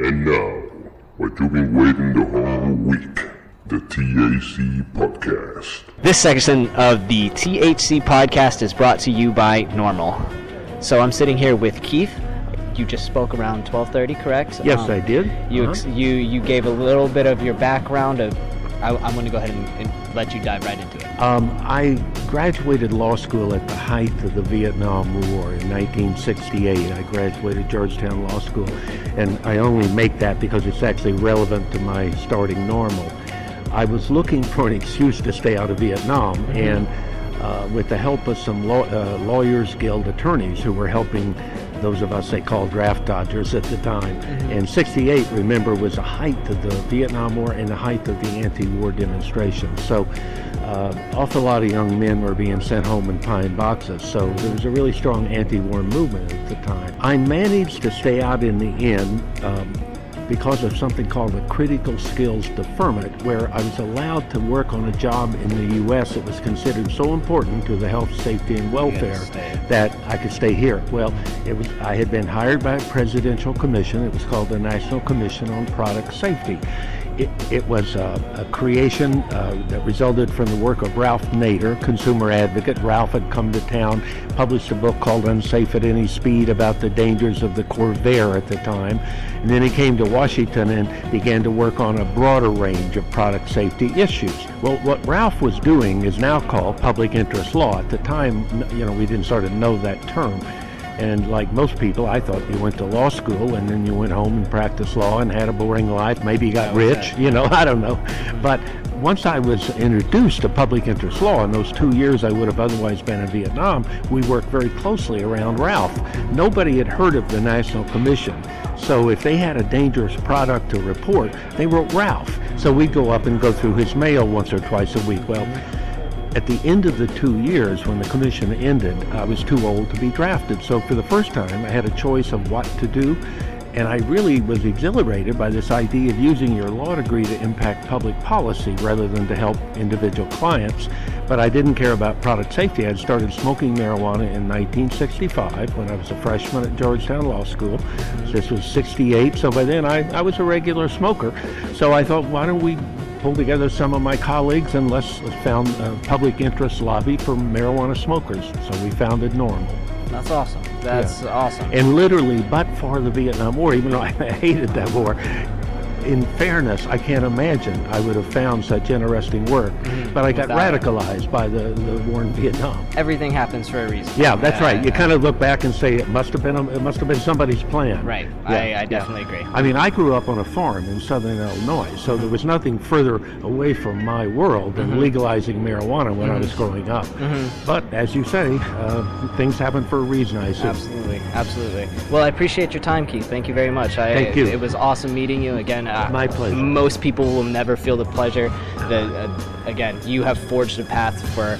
And now, what you've been waiting the whole week, the THC Podcast. This section of the THC podcast is brought to you by NORML. So I'm sitting here with Keith. You just spoke around 12:30, correct? Yes, Um, I did. You Uh-huh. ex- you you gave a little bit of your background. Of I, I'm going to go ahead and, and let you dive right into it. Um, I graduated law school at the height of the Vietnam War in 1968. I graduated Georgetown Law School, and I only make that because it's actually relevant to my starting NORML. I was looking for an excuse to stay out of Vietnam, and uh, with the help of some law, uh, Lawyers Guild attorneys who were helping those of us they called draft dodgers at the time. And 68, remember, was the height of the Vietnam War and the height of the anti-war demonstrations. So uh, awful lot of young men were being sent home in pine boxes. So there was a really strong anti-war movement at the time. I managed to stay out in the end um, because of something called the critical skills deferment, where I was allowed to work on a job in the U.S. that was considered so important to the health, safety, and welfare that I could stay here. Well, it was I had been hired by a presidential commission. It was called the National Commission on Product Safety. It, it was uh, a creation uh, that resulted from the work of Ralph Nader, consumer advocate. Ralph had come to town, published a book called Unsafe at Any Speed about the dangers of the Corvair at the time. And then he came to Washington and began to work on a broader range of product safety issues. Well, what Ralph was doing is now called public interest law. At the time, you know, we didn't sort of know that term. And like most people, I thought you went to law school and then you went home and practiced law and had a boring life. Maybe you got rich, you know, I don't know. But once I was introduced to public interest law in those two years I would have otherwise been in Vietnam, we worked very closely around Ralph. Nobody had heard of the National Commission. So if they had a dangerous product to report, they wrote Ralph. So we'd go up and go through his mail once or twice a week. Well, at the end of the two years, when the commission ended, I was too old to be drafted. So for the first time, I had a choice of what to do. And I really was exhilarated by this idea of using your law degree to impact public policy rather than to help individual clients. But I didn't care about product safety. I had started smoking marijuana in 1965 when I was a freshman at Georgetown Law School. This was 68, so by then I, I was a regular smoker. So I thought, why don't we pull together some of my colleagues and let's found a public interest lobby for marijuana smokers. So we founded NORML. That's awesome. That's awesome. And literally, but for the Vietnam War, even though I hated that war, in fairness, I can't imagine I would have found such interesting work. But I got Without it. radicalized by the, the war in Vietnam. Everything happens for a reason. Yeah, that's right. You Uh, kind of look back and say it must have been a, it must have been somebody's plan. Right. Yeah, I, I yeah. definitely agree. I mean, I grew up on a farm in southern Illinois, so there was nothing further away from my world than Mm-hmm. legalizing marijuana when I was growing up. But as you say, uh, things happen for a reason, I assume. Absolutely, absolutely. Well, I appreciate your time, Keith. Thank you very much. I, Thank you. It was awesome meeting you again. Uh, My pleasure. Most people will never feel the pleasure. That uh, again, you have forged a path for,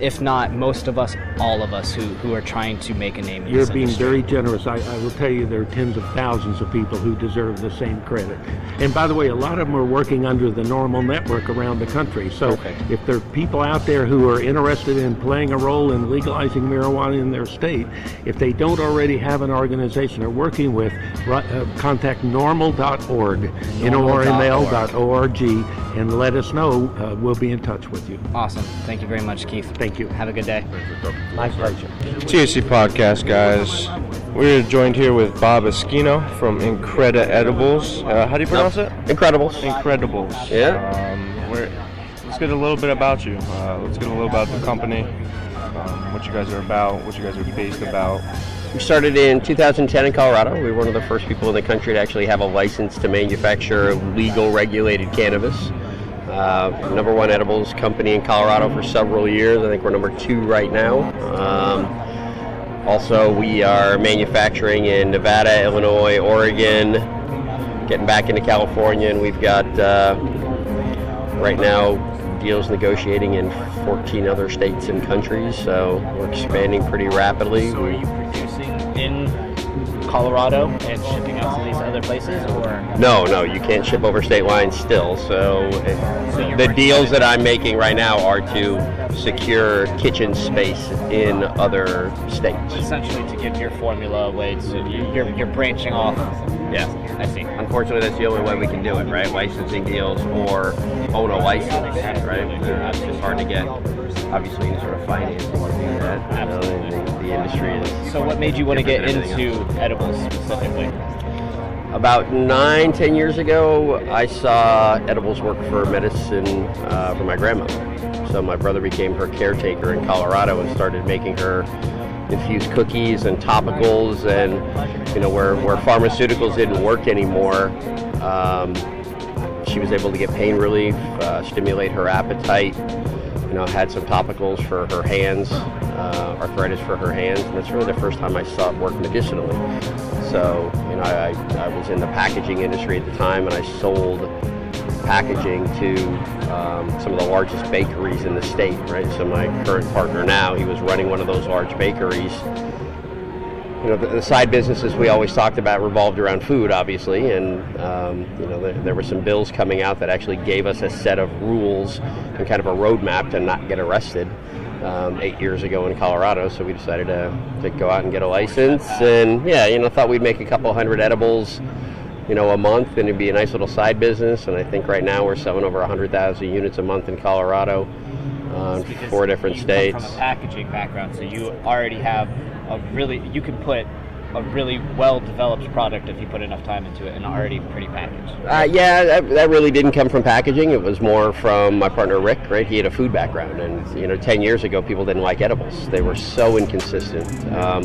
if not most of us, all of us who, who are trying to make a name. In You're being industry. very generous. I, I will tell you there are tens of thousands of people who deserve the same credit. And by the way, a lot of them are working under the NORML network around the country. So Perfect. if there are people out there who are interested in playing a role in legalizing marijuana in their state, if they don't already have an organization they're working with, uh, contact NORML.org, N-O-R-M-L.org, and let us know. Uh, we'll be in touch with you. Awesome. Thank you very much, Keith. Thank you. Have a good day. My pleasure. THC Podcast, guys. We're joined here with Bob Eschino from Increda Edibles. Uh, how do you pronounce it? Incredibles. Incredibles. Yeah. Um, we're, let's get a little bit about you. Uh, let's get a little about the company, um, what you guys are about, what you guys are based about. We started in 2010 in Colorado. We were one of the first people in the country to actually have a license to manufacture legal regulated cannabis. Uh, number one edibles company in Colorado for several years. I think we're number two right now. Um, also, we are manufacturing in Nevada, Illinois, Oregon, getting back into California, and we've got uh, right now deals negotiating in 14 other states and countries. So we're expanding pretty rapidly. So are you producing in Colorado and shipping out to these other places, or No, no, you can't ship over state lines still. So, So the deals that I'm making right now are to secure kitchen space in other states. essentially to give your formula away you- you're, you're branching off? Yeah. I see. unfortunately, that's the only way we can do it, right? Licensing deals or own a license, right? Uh, It's just hard to get, obviously, any sort of financing to do that. You know, the, the industry is. So, what made you want to get different than everything else. into edibles specifically? About nine, ten years ago, I saw edibles work for medicine uh, for my grandmother. So my brother became her caretaker in Colorado and started making her infused cookies and topicals, and you know where where pharmaceuticals didn't work anymore. Um, she was able to get pain relief, uh, stimulate her appetite. You know, had some topicals for her hands, uh, arthritis for her hands, and that's really the first time I saw it work medicinally. So, you know, I, I was in the packaging industry at the time, and I sold packaging to um, some of the largest bakeries in the state, right? So my current partner now, he was running one of those large bakeries. You know, the, the side businesses we always talked about revolved around food, obviously, and um, you know, there, there were some bills coming out that actually gave us a set of rules and kind of a roadmap to not get arrested. Um, eight years ago in Colorado, so we decided to, to go out and get a license, and yeah, you know, thought we'd make a couple hundred edibles, you know, a month, and it'd be a nice little side business. And I think right now we're selling over 100,000 units a month in Colorado, uh, four different states. From a packaging background, so you already have a really you can put a really well developed product if you put enough time into it and already pretty packaged. Uh, yeah, that, that really didn't come from packaging. It was more from my partner Rick. Right, he had a food background, and you know, ten years ago, people didn't like edibles. They were so inconsistent. Um,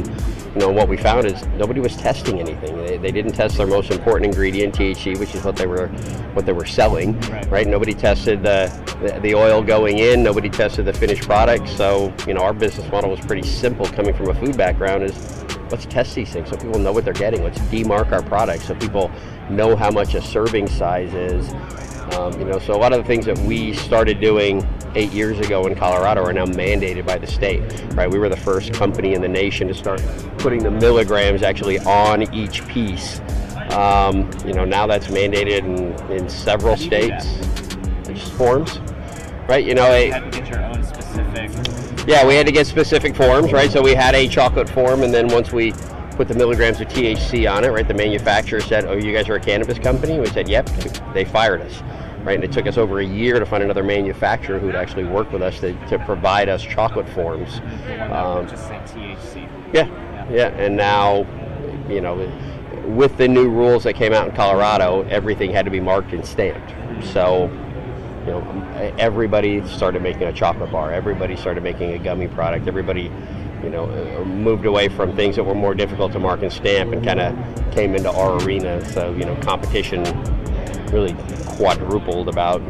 you know, what we found is nobody was testing anything. They, they didn't test their most important ingredient, THC, which is what they were what they were selling. Right. Nobody tested the, the the oil going in. Nobody tested the finished product. So you know, our business model was pretty simple. Coming from a food background, is let's test these things so people know what they're getting. Let's demark our products so people know how much a serving size is. Um, you know, so a lot of the things that we started doing eight years ago in Colorado are now mandated by the state. Right, we were the first company in the nation to start putting the milligrams actually on each piece. Um, you know, now that's mandated in, in several How do you do that? states. Just forms, right? You know, You a, had to get your own specific. yeah, we had to get specific forms, right? So we had a chocolate form, and then once we put the milligrams of THC on it, right, the manufacturer said, "Oh, you guys are a cannabis company." We said, "Yep." They fired us, right? And it took us over a year to find another manufacturer who would actually work with us to, to provide us chocolate forms. The one that Um, just say THC. Yeah, yeah, and now, you know, with the new rules that came out in Colorado, everything had to be marked and stamped. So, you know, everybody started making a chocolate bar. Everybody started making a gummy product. Everybody, you know, uh, moved away from things that were more difficult to mark and stamp and kind of came into our arena. So, you know, competition really quadrupled about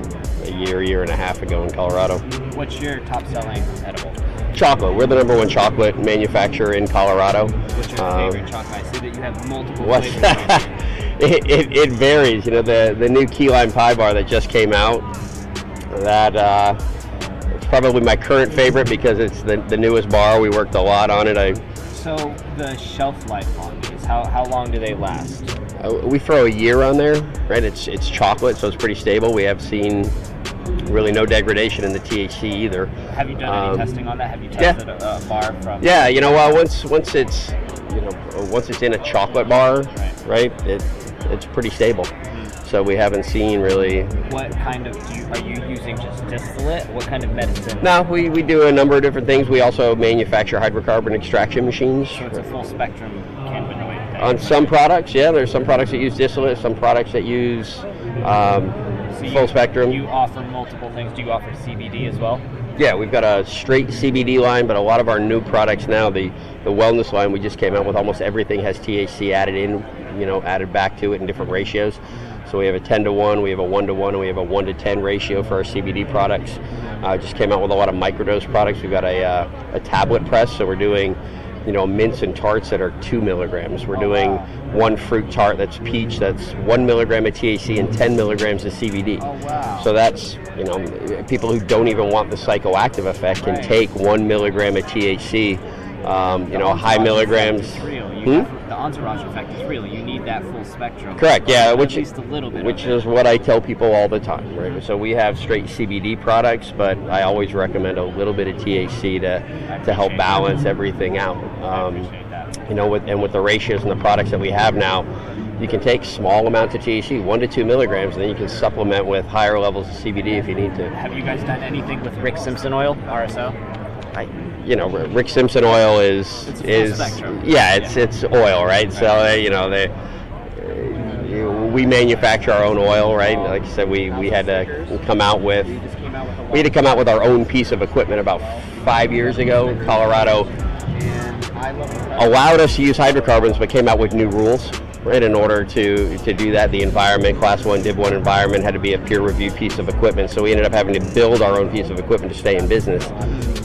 a year, year and a half ago in Colorado. What's your top selling edible? Chocolate. We're the number one chocolate manufacturer in Colorado. What's your Um, favorite chocolate? I see that you have multiple flavors. it, it, it varies. You know, the, the new key lime pie bar that just came out, that uh, probably my current favorite because it's the, the newest bar. We worked a lot on it. I, so the shelf life on these, how, how long do they last? uh, we throw a year on there, right? It's it's chocolate, so it's pretty stable. We have seen really no degradation in the THC either. Have you done Um, any testing on that? Have you yeah. tested a, a bar from? Yeah, you know, uh, once once it's you know once it's in a chocolate bar, Right. right? It it's pretty stable. So we haven't seen really What kind of do you, are you using? Just distillate? What kind of medicine? No, we, we do a number of different things. We also manufacture hydrocarbon extraction machines. So it's a full spectrum cannabinoid. thing. On some products, yeah, there's some products that use distillate, some products that use um, So you- full spectrum. You offer multiple things. Do you offer CBD as well? yeah, we've got a straight CBD line, but a lot of our new products now, the, the wellness line we just came out with, almost everything has THC added in, you know, added back to it in different ratios. So we have a 10 to 1, we have a 1 to 1, and we have a 1 to 10 ratio for our CBD products. Uh, just came out with a lot of microdose products. We've got a, uh, a tablet press, so we're doing, you know, mints and tarts that are 2 milligrams. We're doing one fruit tart that's peach, that's 1 milligram of THC and 10 milligrams of CBD. Oh wow. So that's, you know, people who don't even want the psychoactive effect can take one milligram of THC, um, you know, high milligrams. effect is real. You Hmm? Entourage effect is real. You need that full spectrum. Correct, yeah, At which least a little bit. Which is what I tell people all the time, right? So we have straight CBD products, but I always recommend a little bit of THC to to help balance everything out. Um, that. you know, with, and with the ratios and the products that we have now, you can take small amounts of THC, one to two milligrams, and then you can supplement with higher levels of CBD if you need to. Have you guys done anything with Rick Simpson oil, RSO? I, you know, Rick Simpson oil is is spectrum. yeah, it's it's oil, right? So uh, you know they. We manufacture our own oil, right? Like I said, we, we had to come out with we had to come out with our own piece of equipment about five years ago. Colorado allowed us to use hydrocarbons, but came out with new rules. Right, in order to, to do that, the environment, class one, Div one environment, had to be a peer reviewed piece of equipment. So we ended up having to build our own piece of equipment to stay in business.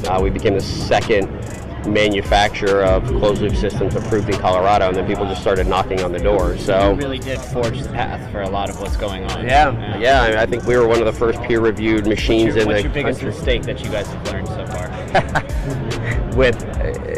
Uh, we became the second manufacturer of closed loop systems approved in Colorado, and then people just started knocking on the door. So You really did forge the path for a lot of what's going on. yeah, yeah, I, mean, I think we were one of the first peer reviewed machines What's your, in what's the your biggest country. mistake that you guys have learned so far? with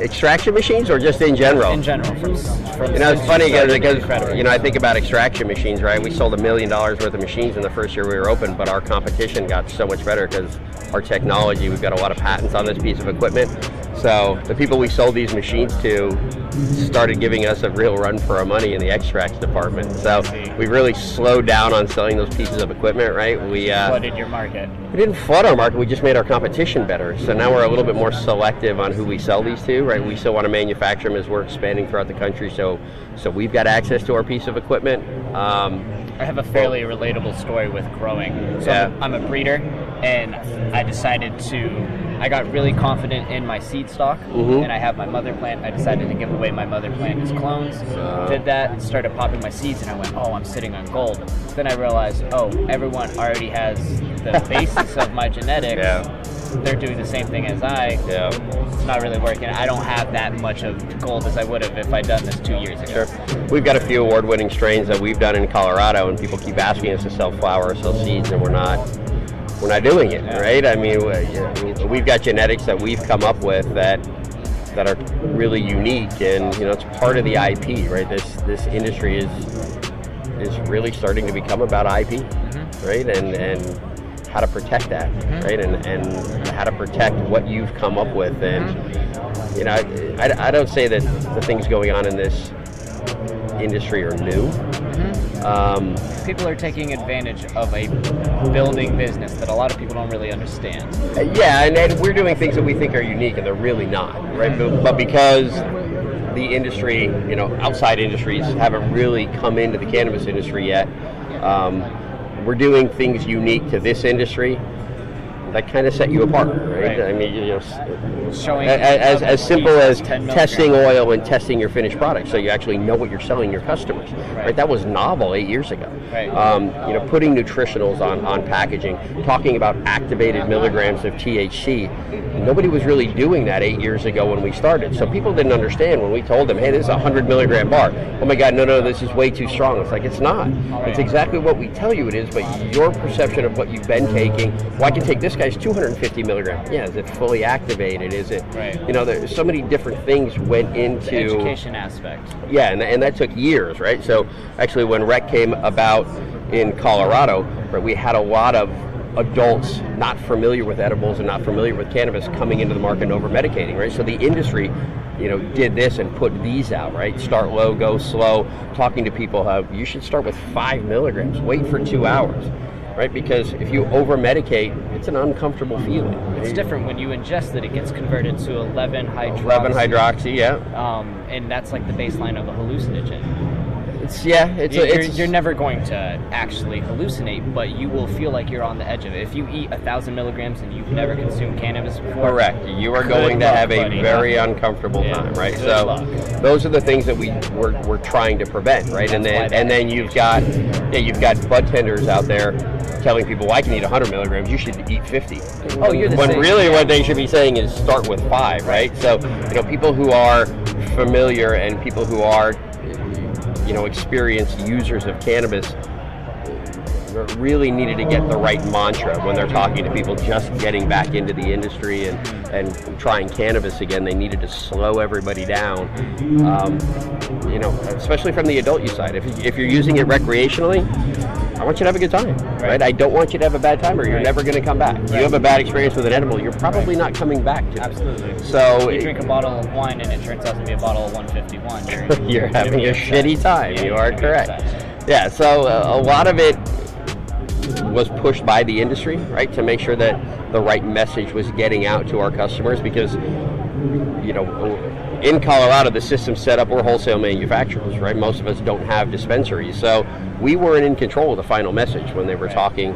extraction machines or just in general? In general, from, from You know, it's funny because, you know I think about extraction machines, right? We sold a million dollars worth of machines in the first year we were open, but our competition got so much better because our technology. We've got a lot of patents on this piece of equipment. So the people we sold these machines to started giving us a real run for our money in the extracts department. So we really slowed down on selling those pieces of equipment, right? We uh, flooded your market. we didn't flood our market. We just made our competition better. So now we're a little bit more selective on who we sell these to. Right? We still want to manufacture them as we're expanding throughout the country. So, so we've got access to our piece of equipment. Um, I have a fairly relatable story with growing. So Yeah. I'm, I'm a breeder, and I decided to. I got really confident in my seed stock, Mhm. and I have my mother plant. I decided to give away my mother plant as clones. Uh. Did that, and started popping my seeds, and I went, "Oh, I'm sitting on gold." Then I realized, oh, everyone already has the basis of my genetics. Yeah. They're doing the same thing as I. yeah. It's not really working. I don't have that much of gold as I would have if I'd done this two years ago. Sure. We've got a few award-winning strains that we've done in Colorado, and people keep asking us to sell flowers, sell seeds, and we're not. We're not doing it, right? I mean, we've got genetics that we've come up with that that are really unique, and you know, it's part of the IP, right? This this industry is is really starting to become about IP, mm-hmm. right? And and how to protect that, mm-hmm. right? And and how to protect what you've come up with, and you know, I, I don't say that the things going on in this industry are new. Um, People are taking advantage of a building business that a lot of people don't really understand. yeah, and, and we're doing things that we think are unique, and they're really not, right? But, but because the industry, you know, outside industries haven't really come into the cannabis industry yet, um, we're doing things unique to this industry that kind of set you apart, right? Right. I mean, you know, Showing A- a- as, as simple as testing oil and testing your finished product so you actually know what you're selling your customers right, Right. that was novel eight years ago Right. um, you know putting nutritionals on, on packaging talking about activated milligrams of THC nobody was really doing that eight years ago when we started so people didn't understand when we told them hey this is a 100 milligram bar oh my god no no this is way too strong it's like it's not it's exactly what we tell you it is but your perception of what you've been taking well I can take this guy's 250 milligrams yeah is it fully activated is it Right. you know, there's so many different things went into The education aspect. yeah, and, and that took years, right? So actually, when rec came about in Colorado, right, we had a lot of adults not familiar with edibles and not familiar with cannabis coming into the market and over medicating, right? So the industry, you know, did this and put these out, right? Start low, go slow. Talking to people, how you should start with five milligrams. Wait for two hours. Right, because if you over medicate, it's an uncomfortable feeling. It's different when you ingest it; it gets converted to 11 hydroxy. 11 hydroxy, yeah. Um, and that's like the baseline of a hallucinogen. It's yeah, it's, you're, a, it's you're never going to actually hallucinate, but you will feel like you're on the edge of it. If you eat a thousand milligrams and you've never consumed cannabis before, Correct. You are going to have a buddy. very uncomfortable Yeah. time, right? Good so luck. those are the things that we we're, we're trying to prevent, right? and That's why then and then you've got yeah, you've got bud tenders out there telling people, "Well, I can eat 100 milligrams. You should eat 50." Oh, you're the when same. really what they should be saying is start with five, right? So you know, people who are familiar and people who are you know experienced users of cannabis really needed to get the right mantra when they're talking to people just getting back into the industry and, and trying cannabis again. They needed to slow everybody down, um, you know, especially from the adult use side. If, if you're using it recreationally, I want you to have a good time, right? I don't want you to have a bad time, or you're Right. never going to come back. You have a bad experience with an edible, you're probably not coming back to it. Absolutely. So You drink a bottle of wine and it turns out to be a bottle of 151. You're, you're having a shitty time. Yeah, you are correct. Yeah. So uh, a lot of it was pushed by the industry, right, to make sure that the right message was getting out to our customers because, you know, in Colorado, the system set up, we're wholesale manufacturers, right? Most of us don't have dispensaries. So we weren't in control of the final message when they were talking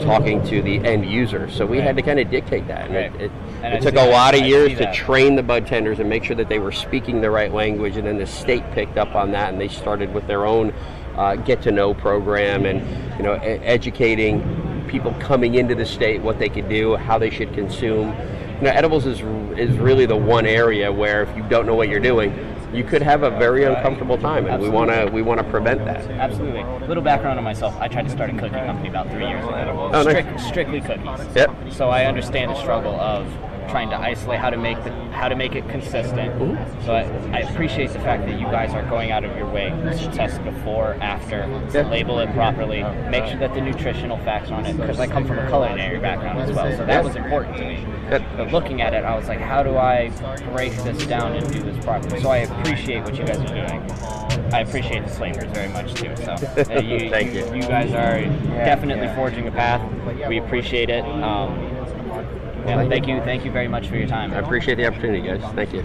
talking to the end user. So we had to kind of dictate that. And it, Right. it, And it took a that. lot of years to train the bud tenders and make sure that they were speaking the right language. And then the state picked up on that and they started with their own uh, get to know program and you know e- educating people coming into the state what they could do, how they should consume. You know, edibles is is really the one area where if you don't know what you're doing, you could have a very uncomfortable time, and we want to we want to prevent that. Absolutely. A Little background on myself. I tried to start a cookie company about three years ago. Oh, nice. Strict, strictly cookies. Yep. So I understand the struggle of trying to isolate how to make the how to make it consistent. So I, I appreciate the fact that you guys are going out of your way to test before, after, to Yeah. label it properly, make sure that the nutritional facts are on it. Because I come from a culinary background as well, so that was important to me. But looking at it, I was like, how do I break this down and do this properly? So I appreciate what you guys are doing. I appreciate the flavors very much too. So uh, you, Thank you, you. you guys are definitely forging a path. We appreciate it. Um, yeah, thank you, thank you very much for your time. I appreciate the opportunity, guys. Thank you.